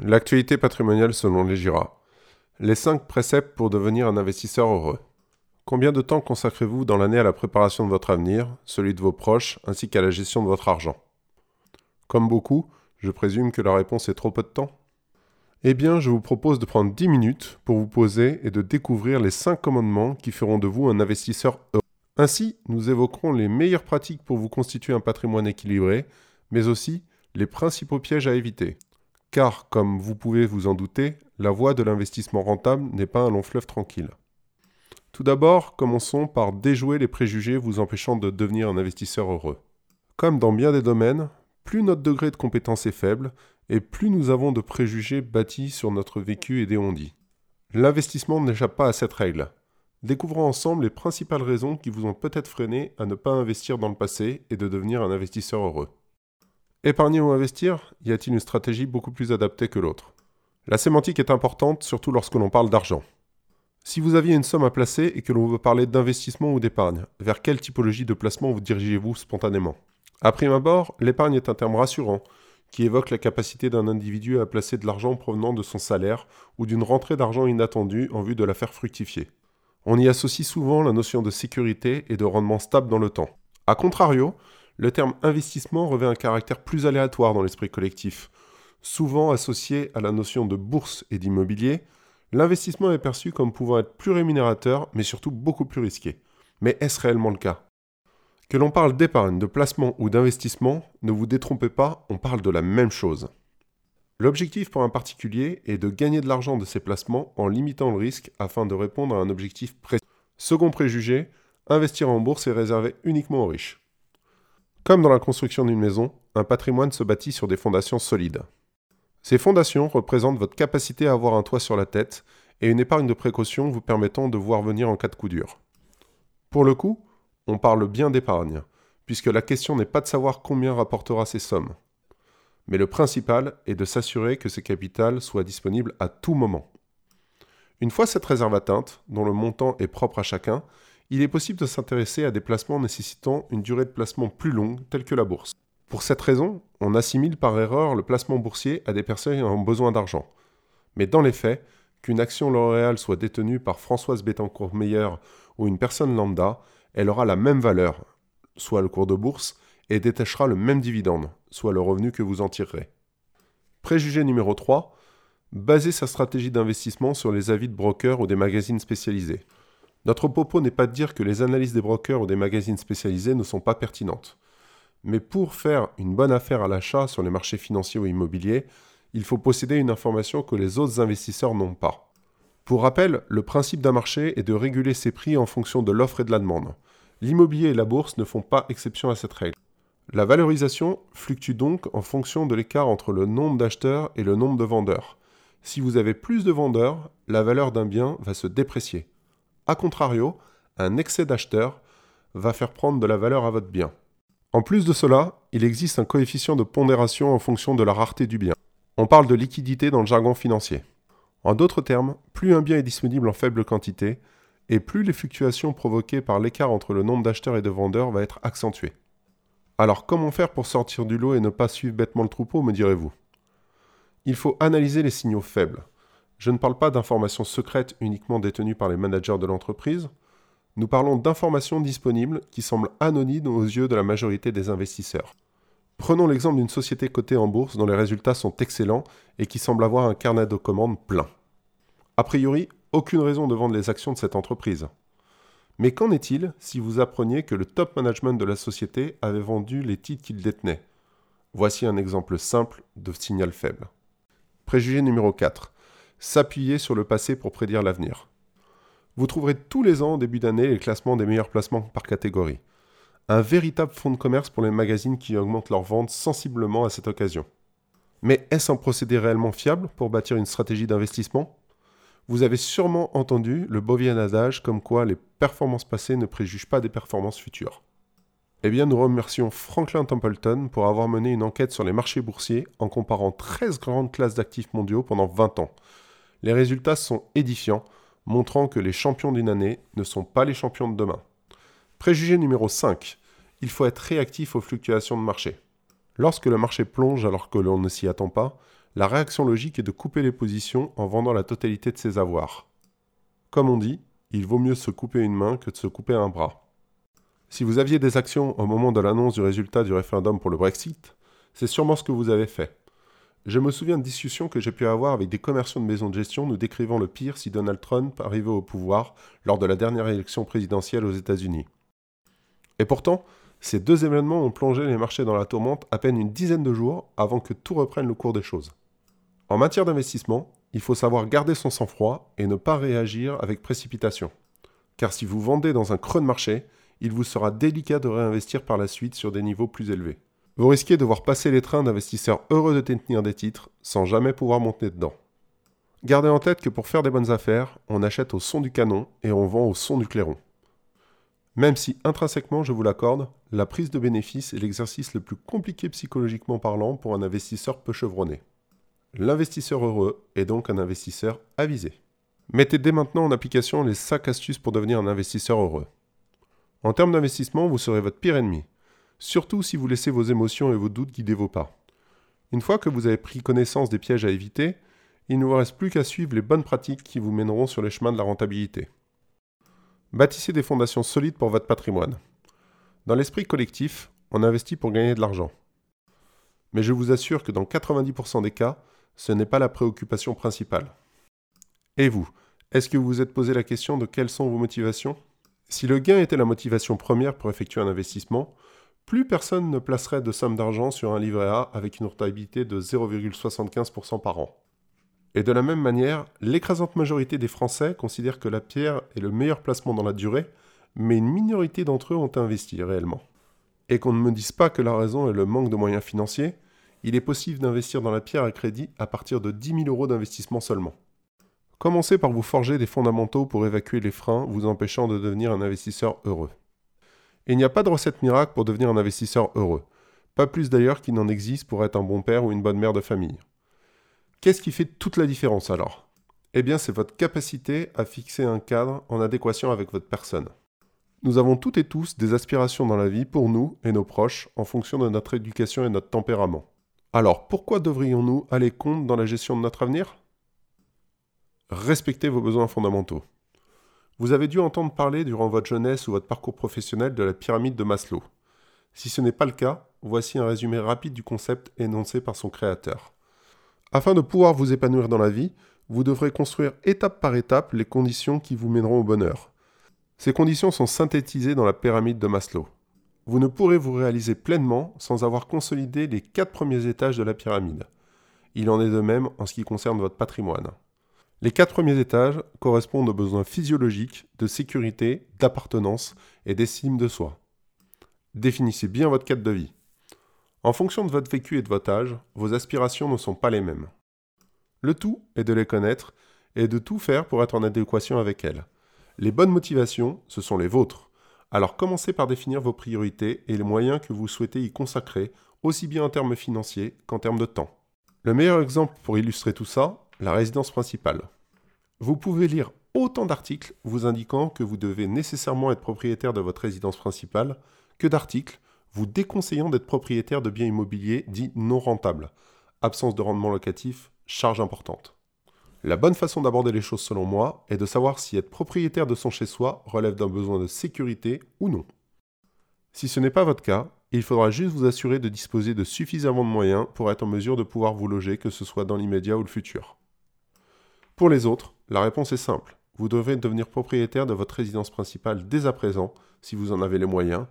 L'actualité patrimoniale selon les GIRA. Les 5 préceptes pour devenir un investisseur heureux. Combien de temps consacrez-vous dans l'année à la préparation de votre avenir, celui de vos proches, ainsi qu'à la gestion de votre argent? Comme beaucoup, je présume que la réponse est trop peu de temps. Eh bien, je vous propose de prendre 10 minutes pour vous poser et de découvrir les 5 commandements qui feront de vous un investisseur heureux. Ainsi, nous évoquerons les meilleures pratiques pour vous constituer un patrimoine équilibré, mais aussi les principaux pièges à éviter. Car, comme vous pouvez vous en douter, la voie de l'investissement rentable n'est pas un long fleuve tranquille. Tout d'abord, commençons par déjouer les préjugés vous empêchant de devenir un investisseur heureux. Comme dans bien des domaines, plus notre degré de compétence est faible, et plus nous avons de préjugés bâtis sur notre vécu et des on-dit. L'investissement n'échappe pas à cette règle. Découvrons ensemble les principales raisons qui vous ont peut-être freiné à ne pas investir dans le passé et de devenir un investisseur heureux. Épargner ou investir Y a-t-il une stratégie beaucoup plus adaptée que l'autre? La sémantique est importante, surtout lorsque l'on parle d'argent. Si vous aviez une somme à placer et que l'on veut parler d'investissement ou d'épargne, vers quelle typologie de placement vous dirigez-vous spontanément? À prime abord, l'épargne est un terme rassurant, qui évoque la capacité d'un individu à placer de l'argent provenant de son salaire ou d'une rentrée d'argent inattendue en vue de la faire fructifier. On y associe souvent la notion de sécurité et de rendement stable dans le temps. A contrario, le terme investissement revêt un caractère plus aléatoire dans l'esprit collectif. Souvent associé à la notion de bourse et d'immobilier, l'investissement est perçu comme pouvant être plus rémunérateur, mais surtout beaucoup plus risqué. Mais est-ce réellement le cas? Que l'on parle d'épargne, de placement ou d'investissement, ne vous détrompez pas, on parle de la même chose. L'objectif pour un particulier est de gagner de l'argent de ses placements en limitant le risque afin de répondre à un objectif précis. Second préjugé, investir en bourse est réservé uniquement aux riches. Comme dans la construction d'une maison, un patrimoine se bâtit sur des fondations solides. Ces fondations représentent votre capacité à avoir un toit sur la tête et une épargne de précaution vous permettant de voir venir en cas de coup dur. Pour le coup, on parle bien d'épargne, puisque la question n'est pas de savoir combien rapportera ces sommes, mais le principal est de s'assurer que ce capital soit disponible à tout moment. Une fois cette réserve atteinte, dont le montant est propre à chacun, il est possible de s'intéresser à des placements nécessitant une durée de placement plus longue, telle que la bourse. Pour cette raison, on assimile par erreur le placement boursier à des personnes ayant besoin d'argent. Mais dans les faits, qu'une action L'Oréal soit détenue par Françoise Bettencourt-Meyer ou une personne lambda, elle aura la même valeur, soit le cours de bourse, et détachera le même dividende, soit le revenu que vous en tirerez. Préjugé numéro 3. Baser sa stratégie d'investissement sur les avis de brokers ou des magazines spécialisés. Notre propos n'est pas de dire que les analyses des brokers ou des magazines spécialisés ne sont pas pertinentes. Mais pour faire une bonne affaire à l'achat sur les marchés financiers ou immobiliers, il faut posséder une information que les autres investisseurs n'ont pas. Pour rappel, le principe d'un marché est de réguler ses prix en fonction de l'offre et de la demande. L'immobilier et la bourse ne font pas exception à cette règle. La valorisation fluctue donc en fonction de l'écart entre le nombre d'acheteurs et le nombre de vendeurs. Si vous avez plus de vendeurs, la valeur d'un bien va se déprécier. A contrario, un excès d'acheteurs va faire prendre de la valeur à votre bien. En plus de cela, il existe un coefficient de pondération en fonction de la rareté du bien. On parle de liquidité dans le jargon financier. En d'autres termes, plus un bien est disponible en faible quantité, et plus les fluctuations provoquées par l'écart entre le nombre d'acheteurs et de vendeurs va être accentuées. Alors comment faire pour sortir du lot et ne pas suivre bêtement le troupeau, me direz-vous? Il faut analyser les signaux faibles. Je ne parle pas d'informations secrètes uniquement détenues par les managers de l'entreprise. Nous parlons d'informations disponibles qui semblent anonymes aux yeux de la majorité des investisseurs. Prenons l'exemple d'une société cotée en bourse dont les résultats sont excellents et qui semble avoir un carnet de commandes plein. A priori, aucune raison de vendre les actions de cette entreprise. Mais qu'en est-il si vous appreniez que le top management de la société avait vendu les titres qu'il détenait? Voici un exemple simple de signal faible. Préjugé numéro 4. S'appuyer sur le passé pour prédire l'avenir. Vous trouverez tous les ans, au début d'année, les classements des meilleurs placements par catégorie. Un véritable fonds de commerce pour les magazines qui augmentent leurs ventes sensiblement à cette occasion. Mais est-ce un procédé réellement fiable pour bâtir une stratégie d'investissement? Vous avez sûrement entendu le Bovien adage comme quoi les performances passées ne préjugent pas des performances futures. Eh bien, nous remercions Franklin Templeton pour avoir mené une enquête sur les marchés boursiers en comparant 13 grandes classes d'actifs mondiaux pendant 20 ans. Les résultats sont édifiants, montrant que les champions d'une année ne sont pas les champions de demain. Préjugé numéro 5. Il faut être réactif aux fluctuations de marché. Lorsque le marché plonge alors que l'on ne s'y attend pas, la réaction logique est de couper les positions en vendant la totalité de ses avoirs. Comme on dit, il vaut mieux se couper une main que de se couper un bras. Si vous aviez des actions au moment de l'annonce du résultat du référendum pour le Brexit, c'est sûrement ce que vous avez fait. Je me souviens de discussions que j'ai pu avoir avec des commerciaux de maisons de gestion nous décrivant le pire si Donald Trump arrivait au pouvoir lors de la dernière élection présidentielle aux États-Unis. Et pourtant, ces deux événements ont plongé les marchés dans la tourmente à peine une dizaine de jours avant que tout reprenne le cours des choses. En matière d'investissement, il faut savoir garder son sang-froid et ne pas réagir avec précipitation. Car si vous vendez dans un creux de marché, il vous sera délicat de réinvestir par la suite sur des niveaux plus élevés. Vous risquez de voir passer les trains d'investisseurs heureux de détenir des titres sans jamais pouvoir monter dedans. Gardez en tête que pour faire des bonnes affaires, on achète au son du canon et on vend au son du clairon. Même si intrinsèquement, je vous l'accorde, la prise de bénéfice est l'exercice le plus compliqué psychologiquement parlant pour un investisseur peu chevronné. L'investisseur heureux est donc un investisseur avisé. Mettez dès maintenant en application les 5 astuces pour devenir un investisseur heureux. En termes d'investissement, vous serez votre pire ennemi, surtout si vous laissez vos émotions et vos doutes guider vos pas. Une fois que vous avez pris connaissance des pièges à éviter, il ne vous reste plus qu'à suivre les bonnes pratiques qui vous mèneront sur les chemins de la rentabilité. Bâtissez des fondations solides pour votre patrimoine. Dans l'esprit collectif, on investit pour gagner de l'argent. Mais je vous assure que dans 90% des cas, ce n'est pas la préoccupation principale. Et vous, est-ce que vous vous êtes posé la question de quelles sont vos motivations? Si le gain était la motivation première pour effectuer un investissement, plus personne ne placerait de somme d'argent sur un livret A avec une rentabilité de 0,75% par an. Et de la même manière, l'écrasante majorité des Français considèrent que la pierre est le meilleur placement dans la durée, mais une minorité d'entre eux ont investi réellement. Et qu'on ne me dise pas que la raison est le manque de moyens financiers, il est possible d'investir dans la pierre à crédit à partir de 10 000 euros d'investissement seulement. Commencez par vous forger des fondamentaux pour évacuer les freins vous empêchant de devenir un investisseur heureux. Il n'y a pas de recette miracle pour devenir un investisseur heureux, pas plus d'ailleurs qu'il n'en existe pour être un bon père ou une bonne mère de famille. Qu'est-ce qui fait toute la différence alors? Eh bien c'est votre capacité à fixer un cadre en adéquation avec votre personne. Nous avons toutes et tous des aspirations dans la vie pour nous et nos proches en fonction de notre éducation et notre tempérament. Alors pourquoi devrions-nous aller compte dans la gestion de notre avenir? Respectez vos besoins fondamentaux. Vous avez dû entendre parler durant votre jeunesse ou votre parcours professionnel de la pyramide de Maslow. Si ce n'est pas le cas, voici un résumé rapide du concept énoncé par son créateur. Afin de pouvoir vous épanouir dans la vie, vous devrez construire étape par étape les conditions qui vous mèneront au bonheur. Ces conditions sont synthétisées dans la pyramide de Maslow. Vous ne pourrez vous réaliser pleinement sans avoir consolidé les quatre premiers étages de la pyramide. Il en est de même en ce qui concerne votre patrimoine. Les quatre premiers étages correspondent aux besoins physiologiques, de sécurité, d'appartenance et d'estime de soi. Définissez bien votre cadre de vie. En fonction de votre vécu et de votre âge, vos aspirations ne sont pas les mêmes. Le tout est de les connaître et de tout faire pour être en adéquation avec elles. Les bonnes motivations, ce sont les vôtres. Alors commencez par définir vos priorités et les moyens que vous souhaitez y consacrer, aussi bien en termes financiers qu'en termes de temps. Le meilleur exemple pour illustrer tout ça, la résidence principale. Vous pouvez lire autant d'articles vous indiquant que vous devez nécessairement être propriétaire de votre résidence principale que d'articles vous déconseillant d'être propriétaire de biens immobiliers dits non rentables. Absence de rendement locatif, charge importante. La bonne façon d'aborder les choses selon moi est de savoir si être propriétaire de son chez-soi relève d'un besoin de sécurité ou non. Si ce n'est pas votre cas, il faudra juste vous assurer de disposer de suffisamment de moyens pour être en mesure de pouvoir vous loger, que ce soit dans l'immédiat ou le futur. Pour les autres, la réponse est simple. Vous devrez devenir propriétaire de votre résidence principale dès à présent, si vous en avez les moyens,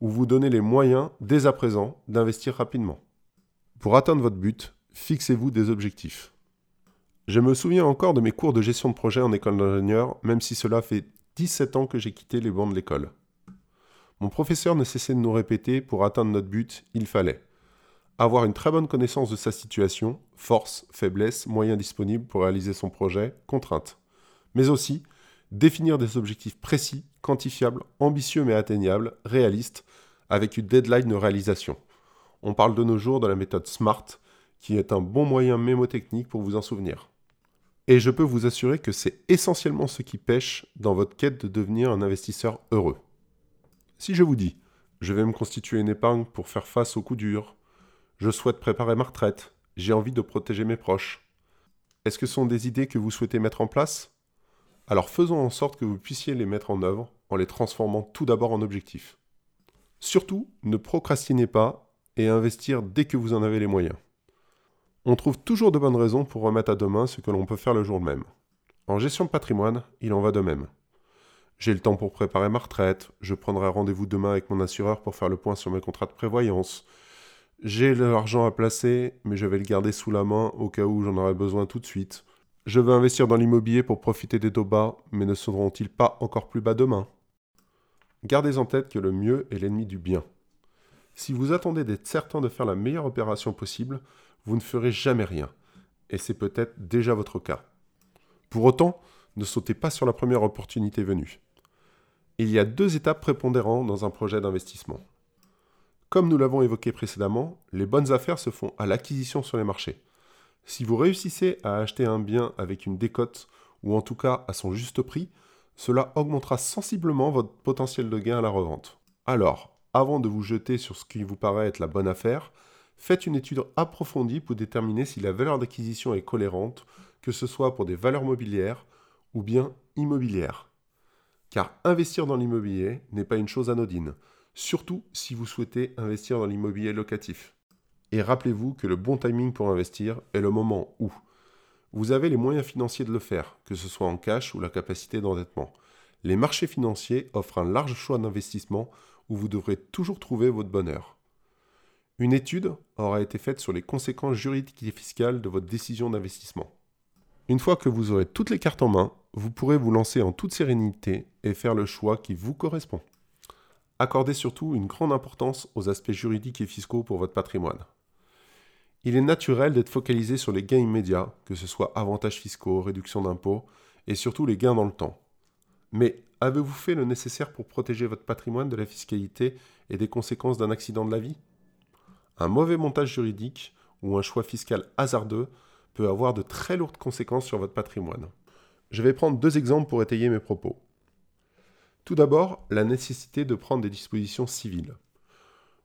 ou vous donner les moyens dès à présent d'investir rapidement. Pour atteindre votre but, fixez-vous des objectifs. Je me souviens encore de mes cours de gestion de projet en école d'ingénieur, même si cela fait 17 ans que j'ai quitté les bancs de l'école. Mon professeur ne cessait de nous répéter, pour atteindre notre but, il fallait avoir une très bonne connaissance de sa situation, force, faiblesse, moyens disponibles pour réaliser son projet, contraintes. Mais aussi définir des objectifs précis, quantifiables, ambitieux mais atteignables, réalistes, avec une deadline de réalisation. On parle de nos jours de la méthode SMART, qui est un bon moyen mémotechnique pour vous en souvenir. Et je peux vous assurer que c'est essentiellement ce qui pêche dans votre quête de devenir un investisseur heureux. Si je vous dis, je vais me constituer une épargne pour faire face aux coups durs, je souhaite préparer ma retraite, J'ai envie de protéger mes proches. Est-ce que ce sont des idées que vous souhaitez mettre en place? Alors faisons en sorte que vous puissiez les mettre en œuvre en les transformant tout d'abord en objectifs. Surtout, ne procrastinez pas et investir dès que vous en avez les moyens. On trouve toujours de bonnes raisons pour remettre à demain ce que l'on peut faire le jour même. En gestion de patrimoine, il en va de même. J'ai le temps pour préparer ma retraite, je prendrai rendez-vous demain avec mon assureur pour faire le point sur mes contrats de prévoyance. J'ai l'argent à placer, mais je vais le garder sous la main au cas où j'en aurai besoin tout de suite. Je veux investir dans l'immobilier pour profiter des taux bas, mais ne seront-ils pas encore plus bas demain? Gardez en tête que le mieux est l'ennemi du bien. Si vous attendez d'être certain de faire la meilleure opération possible, vous ne ferez jamais rien. Et c'est peut-être déjà votre cas. Pour autant, ne sautez pas sur la première opportunité venue. Il y a deux étapes prépondérantes dans un projet d'investissement. Comme nous l'avons évoqué précédemment, les bonnes affaires se font à l'acquisition sur les marchés. Si vous réussissez à acheter un bien avec une décote, ou en tout cas à son juste prix, cela augmentera sensiblement votre potentiel de gain à la revente. Alors, avant de vous jeter sur ce qui vous paraît être la bonne affaire, faites une étude approfondie pour déterminer si la valeur d'acquisition est cohérente, que ce soit pour des valeurs mobilières ou bien immobilières. Car investir dans l'immobilier n'est pas une chose anodine, surtout si vous souhaitez investir dans l'immobilier locatif. Et rappelez-vous que le bon timing pour investir est le moment où vous avez les moyens financiers de le faire, que ce soit en cash ou la capacité d'endettement. Les marchés financiers offrent un large choix d'investissement où vous devrez toujours trouver votre bonheur. Une étude aura été faite sur les conséquences juridiques et fiscales de votre décision d'investissement. Une fois que vous aurez toutes les cartes en main, vous pourrez vous lancer en toute sérénité et faire le choix qui vous correspond. Accordez surtout une grande importance aux aspects juridiques et fiscaux pour votre patrimoine. Il est naturel d'être focalisé sur les gains immédiats, que ce soit avantages fiscaux, réduction d'impôts, et surtout les gains dans le temps. Mais avez-vous fait le nécessaire pour protéger votre patrimoine de la fiscalité et des conséquences d'un accident de la vie? Un mauvais montage juridique ou un choix fiscal hasardeux peut avoir de très lourdes conséquences sur votre patrimoine. Je vais prendre deux exemples pour étayer mes propos. Tout d'abord, la nécessité de prendre des dispositions civiles.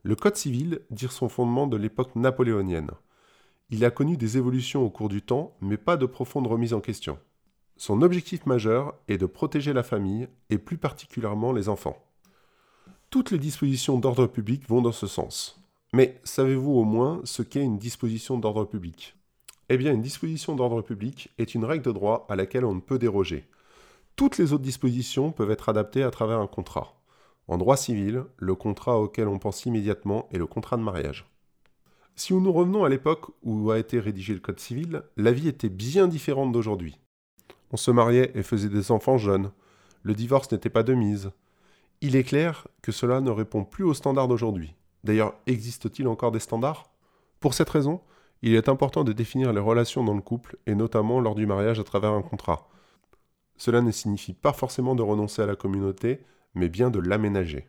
Le Code civil tire son fondement de l'époque napoléonienne. Il a connu des évolutions au cours du temps, mais pas de profonde remise en question. Son objectif majeur est de protéger la famille, et plus particulièrement les enfants. Toutes les dispositions d'ordre public vont dans ce sens. Mais savez-vous au moins ce qu'est une disposition d'ordre public? Eh bien, une disposition d'ordre public est une règle de droit à laquelle on ne peut déroger. Toutes les autres dispositions peuvent être adaptées à travers un contrat. En droit civil, le contrat auquel on pense immédiatement est le contrat de mariage. Si nous revenons à l'époque où a été rédigé le Code civil, la vie était bien différente d'aujourd'hui. On se mariait et faisait des enfants jeunes. Le divorce n'était pas de mise. Il est clair que cela ne répond plus aux standards d'aujourd'hui. D'ailleurs, existe-t-il encore des standards? Pour cette raison, il est important de définir les relations dans le couple et notamment lors du mariage à travers un contrat. Cela ne signifie pas forcément de renoncer à la communauté, mais bien de l'aménager.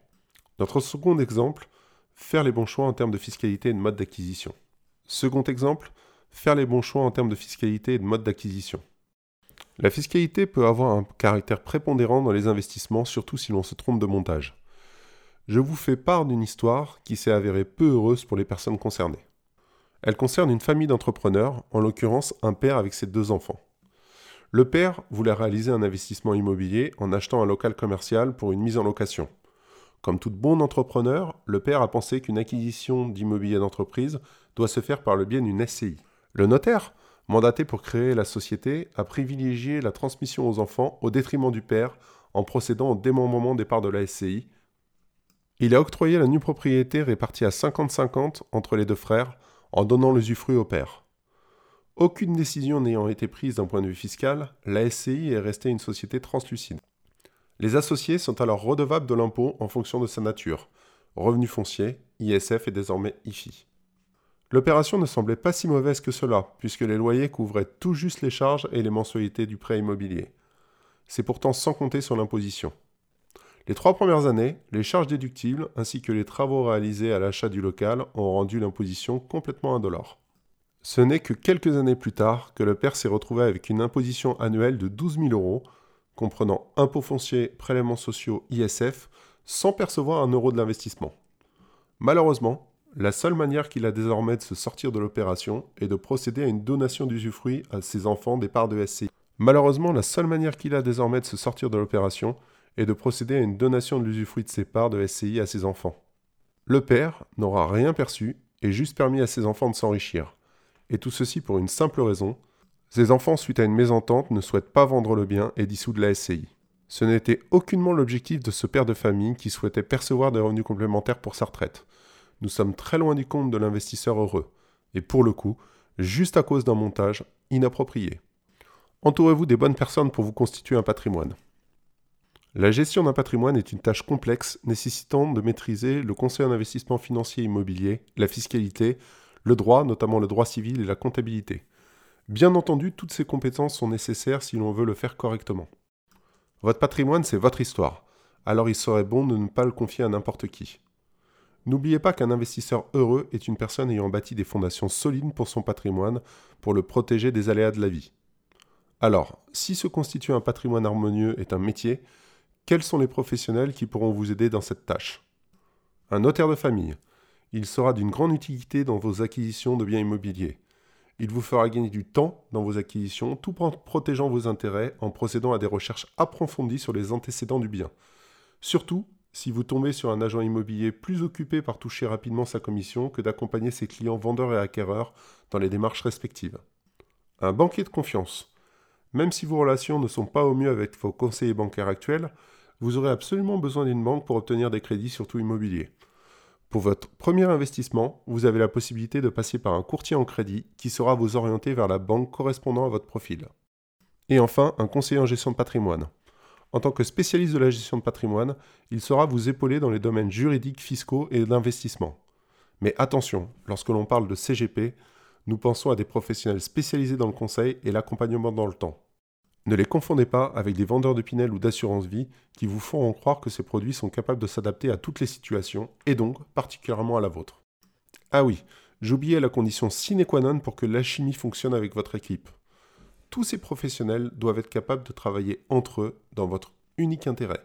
Notre second exemple, faire les bons choix en termes de fiscalité et de mode d'acquisition. Second exemple, faire les bons choix en termes de fiscalité et de mode d'acquisition. La fiscalité peut avoir un caractère prépondérant dans les investissements, surtout si l'on se trompe de montage. Je vous fais part d'une histoire qui s'est avérée peu heureuse pour les personnes concernées. Elle concerne une famille d'entrepreneurs, en l'occurrence un père avec ses deux enfants. Le père voulait réaliser un investissement immobilier en achetant un local commercial pour une mise en location. Comme tout bon entrepreneur, le père a pensé qu'une acquisition d'immobilier d'entreprise doit se faire par le biais d'une SCI. Le notaire, mandaté pour créer la société, a privilégié la transmission aux enfants au détriment du père en procédant au démembrement des parts de la SCI. Il a octroyé la nue propriété répartie à 50-50 entre les deux frères en donnant l'usufruit au père. Aucune décision n'ayant été prise d'un point de vue fiscal, la SCI est restée une société translucide. Les associés sont alors redevables de l'impôt en fonction de sa nature. Revenu foncier, ISF et désormais IFI. L'opération ne semblait pas si mauvaise que cela, puisque les loyers couvraient tout juste les charges et les mensualités du prêt immobilier. C'est pourtant sans compter sur l'imposition. Les trois premières années, les charges déductibles ainsi que les travaux réalisés à l'achat du local ont rendu l'imposition complètement indolore. Ce n'est que quelques années plus tard que le père s'est retrouvé avec une imposition annuelle de 12 000 euros, comprenant impôts fonciers, prélèvements sociaux, ISF, sans percevoir un euro de l'investissement. Malheureusement, la seule manière qu'il a désormais de se sortir de l'opération est de procéder à une donation d'usufruit à ses enfants des parts de SCI. Malheureusement, la seule manière qu'il a désormais de se sortir de l'opération est de procéder à une donation de l'usufruit de ses parts de SCI à ses enfants. Le père n'aura rien perçu et juste permis à ses enfants de s'enrichir. Et tout ceci pour une simple raison. Ses enfants, suite à une mésentente, ne souhaitent pas vendre le bien et dissoudre la SCI. Ce n'était aucunement l'objectif de ce père de famille qui souhaitait percevoir des revenus complémentaires pour sa retraite. Nous sommes très loin du compte de l'investisseur heureux. Et pour le coup, juste à cause d'un montage inapproprié. Entourez-vous des bonnes personnes pour vous constituer un patrimoine. La gestion d'un patrimoine est une tâche complexe nécessitant de maîtriser le conseil en investissement financier immobilier, la fiscalité, le droit, notamment le droit civil et la comptabilité. Bien entendu, toutes ces compétences sont nécessaires si l'on veut le faire correctement. Votre patrimoine, c'est votre histoire, alors il serait bon de ne pas le confier à n'importe qui. N'oubliez pas qu'un investisseur heureux est une personne ayant bâti des fondations solides pour son patrimoine pour le protéger des aléas de la vie. Alors, si se constituer un patrimoine harmonieux est un métier, quels sont les professionnels qui pourront vous aider dans cette tâche? Un notaire de famille. Il sera d'une grande utilité dans vos acquisitions de biens immobiliers. Il vous fera gagner du temps dans vos acquisitions tout en protégeant vos intérêts en procédant à des recherches approfondies sur les antécédents du bien. Surtout si vous tombez sur un agent immobilier plus occupé par toucher rapidement sa commission que d'accompagner ses clients vendeurs et acquéreurs dans les démarches respectives. Un banquier de confiance. Même si vos relations ne sont pas au mieux avec vos conseillers bancaires actuels, vous aurez absolument besoin d'une banque pour obtenir des crédits, surtout immobiliers. Pour votre premier investissement, vous avez la possibilité de passer par un courtier en crédit qui saura vous orienter vers la banque correspondant à votre profil. Et enfin, un conseiller en gestion de patrimoine. En tant que spécialiste de la gestion de patrimoine, il saura vous épauler dans les domaines juridiques, fiscaux et d'investissement. Mais attention, lorsque l'on parle de CGP, nous pensons à des professionnels spécialisés dans le conseil et l'accompagnement dans le temps. Ne les confondez pas avec des vendeurs de Pinel ou d'assurance vie qui vous font croire que ces produits sont capables de s'adapter à toutes les situations et donc particulièrement à la vôtre. Ah oui, j'oubliais la condition sine qua non pour que l'alchimie fonctionne avec votre équipe. Tous ces professionnels doivent être capables de travailler entre eux dans votre unique intérêt.